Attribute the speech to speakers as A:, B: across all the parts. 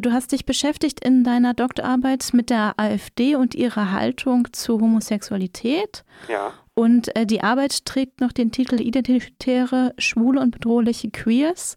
A: Du hast dich beschäftigt in deiner Doktorarbeit mit der AfD und ihrer Haltung zu Homosexualität.
B: Ja.
A: Und äh, die Arbeit trägt noch den Titel Identitäre, schwule und bedrohliche Queers.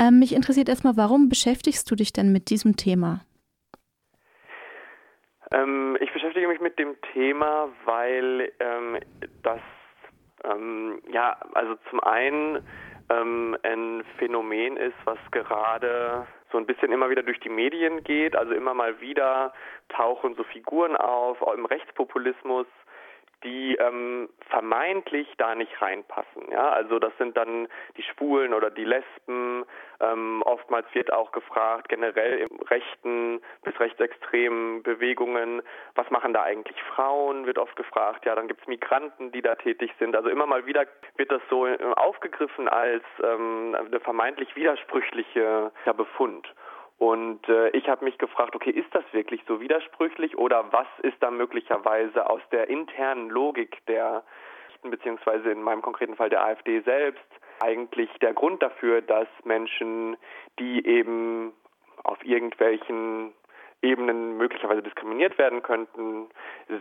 A: Ähm, mich interessiert erstmal, warum beschäftigst du dich denn mit diesem Thema?
B: Ähm, ich beschäftige mich mit dem Thema, weil ähm, das ähm, ja, also zum einen ähm, ein Phänomen ist, was gerade so ein bisschen immer wieder durch die Medien geht. Also immer mal wieder tauchen so Figuren auf, auch im Rechtspopulismus, die ähm, vermeintlich da nicht reinpassen. Ja, also das sind dann die Schwulen oder die Lesben. Ähm, oftmals wird auch gefragt, generell im rechten bis rechtsextremen Bewegungen, was machen da eigentlich Frauen? Wird oft gefragt. Ja, dann gibt es Migranten, die da tätig sind. Also immer mal wieder wird das so äh, aufgegriffen als ähm, eine vermeintlich widersprüchliche ja, Befund. Und äh, ich habe mich gefragt, okay, ist das wirklich so widersprüchlich oder was ist da möglicherweise aus der internen Logik der beziehungsweise in meinem konkreten Fall der AfD selbst eigentlich der Grund dafür, dass Menschen, die eben auf irgendwelchen Ebenen möglicherweise diskriminiert werden könnten,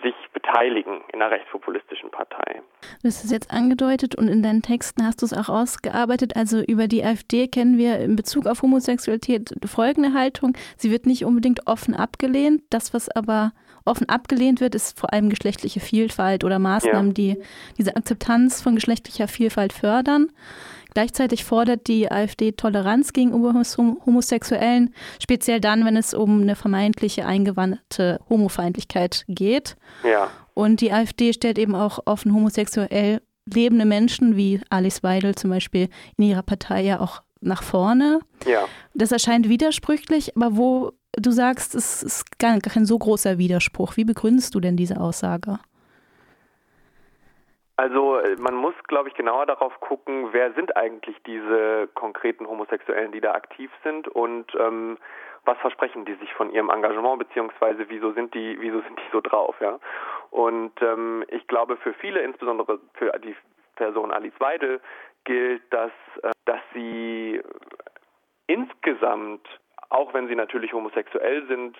B: sich beteiligen in einer rechtspopulistischen Partei.
A: Du hast es jetzt angedeutet und in deinen Texten hast du es auch ausgearbeitet. Also über die AfD kennen wir in Bezug auf Homosexualität folgende Haltung. Sie wird nicht unbedingt offen abgelehnt. Das, was aber offen abgelehnt wird, ist vor allem geschlechtliche Vielfalt oder Maßnahmen, ja. die diese Akzeptanz von geschlechtlicher Vielfalt fördern. Gleichzeitig fordert die AfD Toleranz gegenüber Homosexuellen, speziell dann, wenn es um eine vermeintliche eingewandte Homofeindlichkeit geht.
B: Ja.
A: Und die AfD stellt eben auch offen homosexuell lebende Menschen wie Alice Weidel zum Beispiel in ihrer Partei ja auch nach vorne.
B: Ja.
A: Das erscheint widersprüchlich, aber wo du sagst, es ist gar kein so großer Widerspruch. Wie begründest du denn diese Aussage?
B: Also äh, man muss, glaube ich, genauer darauf gucken, wer sind eigentlich diese konkreten Homosexuellen, die da aktiv sind und ähm, was versprechen die sich von ihrem Engagement beziehungsweise wieso sind die, wieso sind die so drauf, ja? Und ähm, ich glaube, für viele, insbesondere für die Person Alice Weidel, gilt, dass äh, dass sie insgesamt, auch wenn sie natürlich homosexuell sind,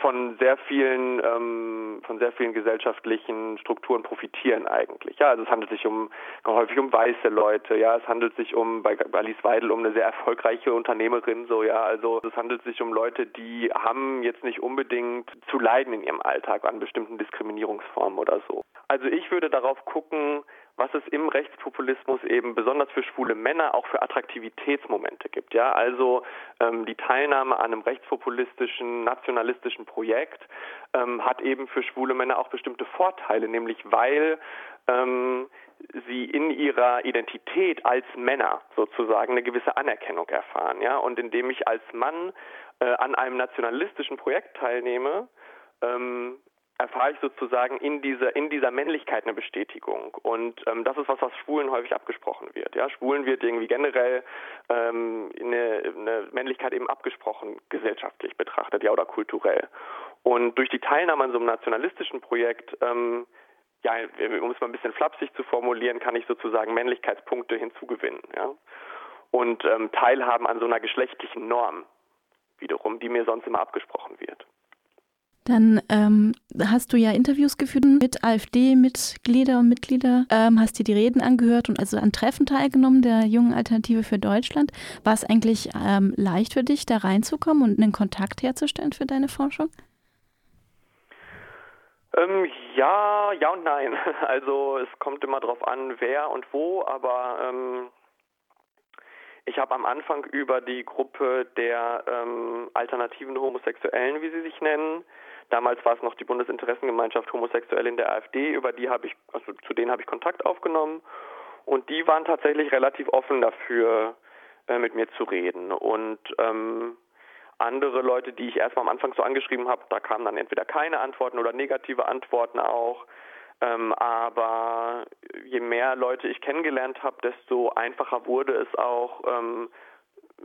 B: von sehr vielen ähm, von sehr vielen gesellschaftlichen Strukturen profitieren eigentlich. Ja, also es handelt sich um häufig um weiße Leute. Ja, es handelt sich um bei, bei Alice Weidel um eine sehr erfolgreiche Unternehmerin. So ja, also es handelt sich um Leute, die haben jetzt nicht unbedingt zu leiden in ihrem Alltag an bestimmten Diskriminierungsformen oder so. Also ich würde darauf gucken, was es im Rechtspopulismus eben besonders für schwule Männer auch für Attraktivitätsmomente gibt. Ja, also ähm, die Teilnahme an einem rechtspopulistischen, nationalistischen Projekt ähm, hat eben für schwule Männer auch bestimmte Vorteile, nämlich weil ähm, sie in ihrer Identität als Männer sozusagen eine gewisse Anerkennung erfahren. Ja, und indem ich als Mann äh, an einem nationalistischen Projekt teilnehme, ähm, erfahre ich sozusagen in dieser in dieser Männlichkeit eine Bestätigung. Und ähm, das ist was was Schwulen häufig abgesprochen wird ja. Schwulen wird irgendwie generell ähm, eine, eine Männlichkeit eben abgesprochen gesellschaftlich betrachtet ja oder kulturell. Und durch die Teilnahme an so einem nationalistischen Projekt ähm, ja um es mal ein bisschen flapsig zu formulieren kann ich sozusagen Männlichkeitspunkte hinzugewinnen ja. Und ähm, teilhaben an so einer geschlechtlichen Norm wiederum die mir sonst immer abgesprochen wird
A: dann ähm, hast du ja Interviews geführt mit AfD-Mitglieder und Mitglieder, ähm, hast dir die Reden angehört und also an Treffen teilgenommen der Jungen Alternative für Deutschland. War es eigentlich ähm, leicht für dich, da reinzukommen und einen Kontakt herzustellen für deine Forschung?
B: Ähm, ja, ja und nein. Also es kommt immer darauf an, wer und wo, aber ähm, ich habe am Anfang über die Gruppe der ähm, alternativen Homosexuellen, wie sie sich nennen, Damals war es noch die Bundesinteressengemeinschaft Homosexuell in der AfD, über die habe ich, also zu denen habe ich Kontakt aufgenommen und die waren tatsächlich relativ offen dafür, äh, mit mir zu reden. Und ähm, andere Leute, die ich erstmal am Anfang so angeschrieben habe, da kamen dann entweder keine Antworten oder negative Antworten auch. Ähm, aber je mehr Leute ich kennengelernt habe, desto einfacher wurde es auch, ähm,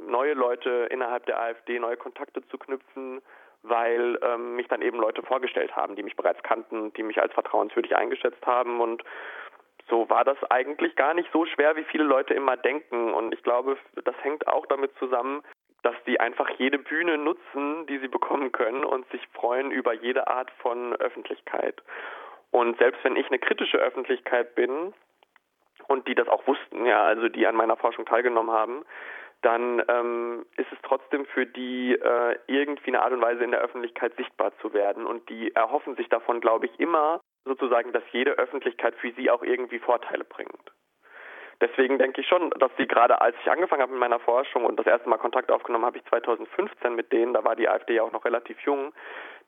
B: neue Leute innerhalb der AfD, neue Kontakte zu knüpfen weil ähm, mich dann eben Leute vorgestellt haben, die mich bereits kannten, die mich als vertrauenswürdig eingeschätzt haben und so war das eigentlich gar nicht so schwer, wie viele Leute immer denken. Und ich glaube, das hängt auch damit zusammen, dass die einfach jede Bühne nutzen, die sie bekommen können und sich freuen über jede Art von Öffentlichkeit. Und selbst wenn ich eine kritische Öffentlichkeit bin und die das auch wussten, ja, also die an meiner Forschung teilgenommen haben, dann ähm, ist es trotzdem für die äh, irgendwie eine Art und Weise in der Öffentlichkeit sichtbar zu werden. Und die erhoffen sich davon, glaube ich, immer sozusagen, dass jede Öffentlichkeit für sie auch irgendwie Vorteile bringt. Deswegen denke ich schon, dass sie gerade als ich angefangen habe mit meiner Forschung und das erste Mal Kontakt aufgenommen habe ich 2015 mit denen, da war die AfD ja auch noch relativ jung,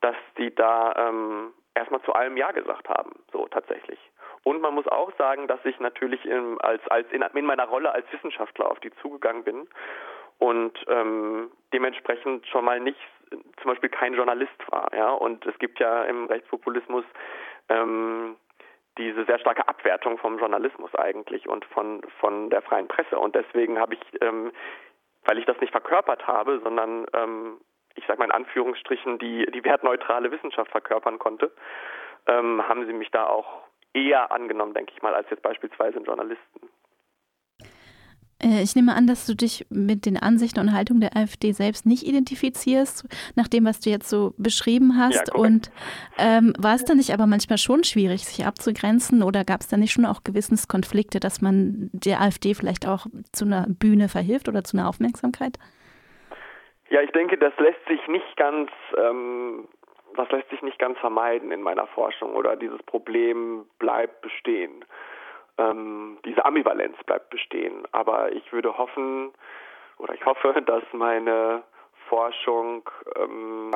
B: dass die da ähm, erstmal zu allem Ja gesagt haben, so tatsächlich. Und man muss auch sagen, dass ich natürlich in, als, als in, in meiner Rolle als Wissenschaftler auf die zugegangen bin und ähm, dementsprechend schon mal nicht zum Beispiel kein Journalist war. Ja? Und es gibt ja im Rechtspopulismus ähm, diese sehr starke Abwertung vom Journalismus eigentlich und von, von der freien Presse. Und deswegen habe ich, ähm, weil ich das nicht verkörpert habe, sondern ähm, ich sage mal in Anführungsstrichen die, die wertneutrale Wissenschaft verkörpern konnte, ähm, haben sie mich da auch eher angenommen, denke ich mal, als jetzt beispielsweise einen Journalisten.
A: Äh, ich nehme an, dass du dich mit den Ansichten und Haltungen der AfD selbst nicht identifizierst, nach dem, was du jetzt so beschrieben hast. Ja, und ähm, war es dann nicht aber manchmal schon schwierig, sich abzugrenzen oder gab es da nicht schon auch Gewissenskonflikte, dass man der AfD vielleicht auch zu einer Bühne verhilft oder zu einer Aufmerksamkeit?
B: Ja, ich denke, das lässt sich nicht ganz, ähm, das lässt sich nicht ganz vermeiden in meiner Forschung oder dieses Problem bleibt bestehen ähm, diese Ambivalenz bleibt bestehen. Aber ich würde hoffen, oder ich hoffe, dass meine Forschung ähm,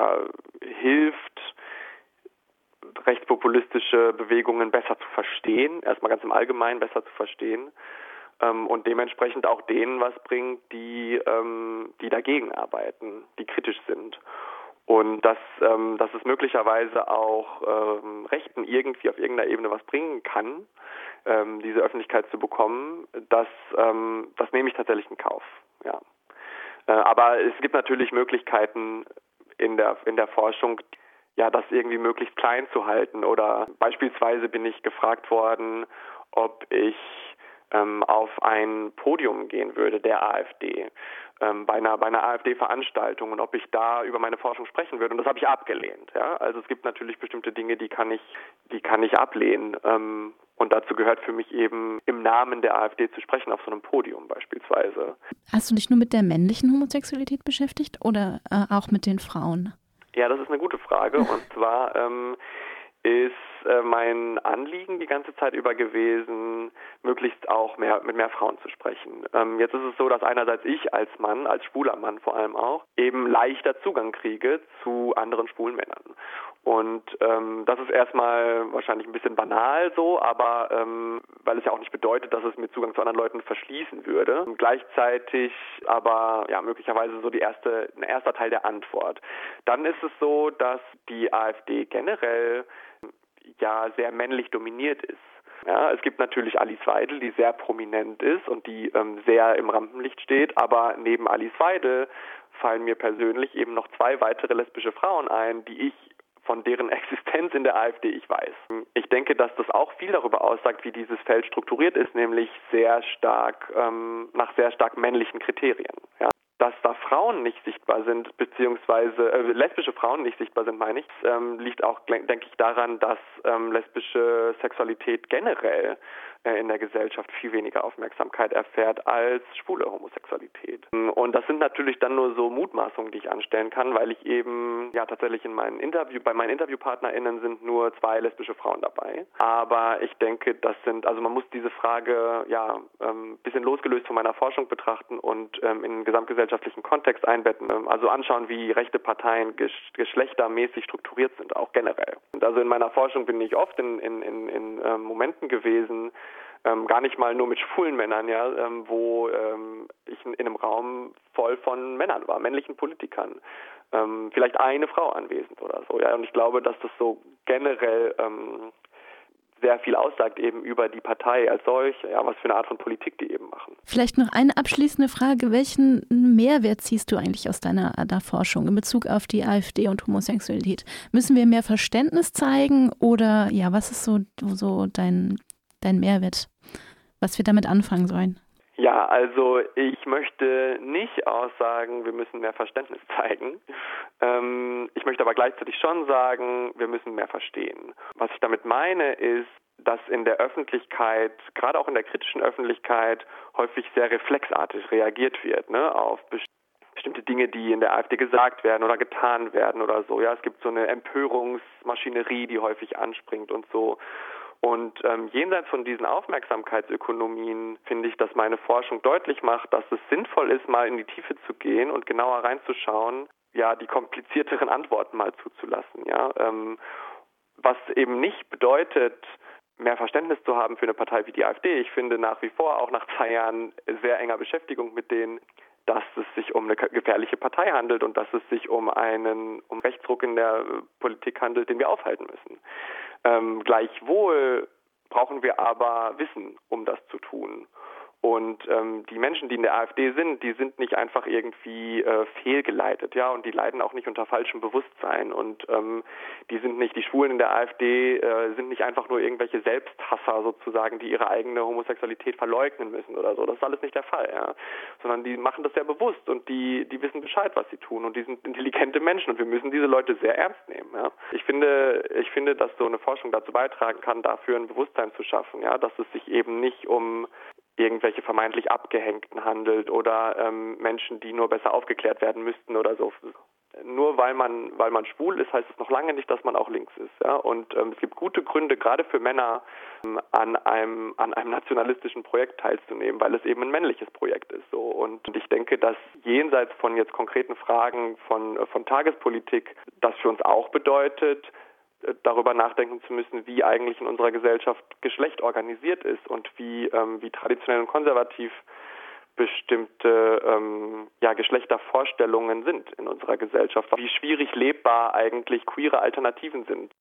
B: hilft, rechtspopulistische Bewegungen besser zu verstehen, erstmal ganz im Allgemeinen besser zu verstehen ähm, und dementsprechend auch denen was bringt, die, ähm, die dagegen arbeiten, die kritisch sind. Und dass, ähm, dass es möglicherweise auch ähm, Rechten irgendwie auf irgendeiner Ebene was bringen kann, ähm, diese Öffentlichkeit zu bekommen, das, ähm, das nehme ich tatsächlich in Kauf. Ja. Äh, aber es gibt natürlich Möglichkeiten in der, in der Forschung, ja, das irgendwie möglichst klein zu halten. Oder beispielsweise bin ich gefragt worden, ob ich ähm, auf ein Podium gehen würde der AfD ähm, bei einer bei einer AfD-Veranstaltung und ob ich da über meine Forschung sprechen würde und das habe ich abgelehnt. Ja, also es gibt natürlich bestimmte Dinge, die kann ich die kann ich ablehnen ähm, und dazu gehört für mich eben im Namen der AfD zu sprechen auf so einem Podium beispielsweise.
A: Hast du dich nur mit der männlichen Homosexualität beschäftigt oder äh, auch mit den Frauen?
B: Ja, das ist eine gute Frage und zwar ähm, ist äh, mein Anliegen die ganze Zeit über gewesen, möglichst auch mehr mit mehr Frauen zu sprechen. Ähm, jetzt ist es so, dass einerseits ich als Mann, als schwuler Mann vor allem auch, eben leichter Zugang kriege zu anderen schwulen Männern. Und ähm, das ist erstmal wahrscheinlich ein bisschen banal so, aber ähm, weil es ja auch nicht bedeutet, dass es mir Zugang zu anderen Leuten verschließen würde. Gleichzeitig aber ja möglicherweise so die erste, ein erster Teil der Antwort. Dann ist es so, dass die AfD generell ja sehr männlich dominiert ist. Ja, es gibt natürlich Alice Weidel, die sehr prominent ist und die ähm, sehr im Rampenlicht steht, aber neben Alice Weidel fallen mir persönlich eben noch zwei weitere lesbische Frauen ein, die ich von deren Existenz in der AfD ich weiß. Ich denke, dass das auch viel darüber aussagt, wie dieses Feld strukturiert ist, nämlich sehr stark ähm, nach sehr stark männlichen Kriterien. Ja dass da Frauen nicht sichtbar sind, beziehungsweise äh, lesbische Frauen nicht sichtbar sind, meine ich, ähm, liegt auch, denke ich, daran, dass ähm, lesbische Sexualität generell in der Gesellschaft viel weniger Aufmerksamkeit erfährt als schwule Homosexualität. Und das sind natürlich dann nur so Mutmaßungen, die ich anstellen kann, weil ich eben ja tatsächlich in meinen Interview, bei meinen InterviewpartnerInnen sind nur zwei lesbische Frauen dabei. Aber ich denke, das sind, also man muss diese Frage ja ähm, bisschen losgelöst von meiner Forschung betrachten und ähm, in gesamtgesellschaftlichen gesellschaftlichen Kontext einbetten, ähm, also anschauen, wie rechte Parteien geschlechtermäßig strukturiert sind, auch generell. Und also in meiner Forschung bin ich oft in, in, in, in äh, Momenten gewesen, ähm, gar nicht mal nur mit schwulen Männern, ja, ähm, wo ähm, ich in, in, einem Raum voll von Männern war, männlichen Politikern. Ähm, vielleicht eine Frau anwesend oder so, ja. Und ich glaube, dass das so generell ähm, sehr viel aussagt eben über die Partei als solche, ja, was für eine Art von Politik die eben machen.
A: Vielleicht noch eine abschließende Frage. Welchen Mehrwert ziehst du eigentlich aus deiner, deiner Forschung in Bezug auf die AfD und Homosexualität? Müssen wir mehr Verständnis zeigen oder ja, was ist so, so dein, dein Mehrwert, was wir damit anfangen sollen?
B: Ja, also ich möchte nicht aussagen, wir müssen mehr Verständnis zeigen. Ähm, ich möchte aber gleichzeitig schon sagen, wir müssen mehr verstehen. Was ich damit meine, ist, dass in der Öffentlichkeit, gerade auch in der kritischen Öffentlichkeit, häufig sehr reflexartig reagiert wird ne, auf bestimmte Dinge, die in der AfD gesagt werden oder getan werden oder so. Ja, es gibt so eine Empörungsmaschinerie, die häufig anspringt und so. Und ähm, jenseits von diesen Aufmerksamkeitsökonomien finde ich, dass meine Forschung deutlich macht, dass es sinnvoll ist, mal in die Tiefe zu gehen und genauer reinzuschauen, ja, die komplizierteren Antworten mal zuzulassen, ja. Ähm, was eben nicht bedeutet, mehr Verständnis zu haben für eine Partei wie die AfD. Ich finde nach wie vor, auch nach zwei Jahren sehr enger Beschäftigung mit denen, dass es sich um eine gefährliche Partei handelt und dass es sich um einen um Rechtsruck in der Politik handelt, den wir aufhalten müssen. Ähm, gleichwohl brauchen wir aber Wissen, um das zu tun. Und ähm, die Menschen, die in der AfD sind, die sind nicht einfach irgendwie äh, fehlgeleitet, ja, und die leiden auch nicht unter falschem Bewusstsein. Und ähm, die sind nicht, die Schwulen in der AfD äh, sind nicht einfach nur irgendwelche Selbsthasser sozusagen, die ihre eigene Homosexualität verleugnen müssen oder so. Das ist alles nicht der Fall, ja. Sondern die machen das sehr bewusst und die, die wissen Bescheid, was sie tun. Und die sind intelligente Menschen und wir müssen diese Leute sehr ernst nehmen, ja. Ich finde, ich finde, dass so eine Forschung dazu beitragen kann, dafür ein Bewusstsein zu schaffen, ja, dass es sich eben nicht um irgendwelche vermeintlich Abgehängten handelt oder ähm, Menschen, die nur besser aufgeklärt werden müssten oder so. Nur weil man, weil man schwul ist, heißt es noch lange nicht, dass man auch links ist. Ja? Und ähm, es gibt gute Gründe, gerade für Männer, ähm, an einem, an einem nationalistischen Projekt teilzunehmen, weil es eben ein männliches Projekt ist. So. Und, ich denke, dass jenseits von jetzt konkreten Fragen von, von Tagespolitik, das für uns auch bedeutet, darüber nachdenken zu müssen, wie eigentlich in unserer Gesellschaft Geschlecht organisiert ist und wie, ähm, wie traditionell und konservativ bestimmte ähm, ja, Geschlechtervorstellungen sind in unserer Gesellschaft, wie schwierig lebbar eigentlich queere Alternativen sind.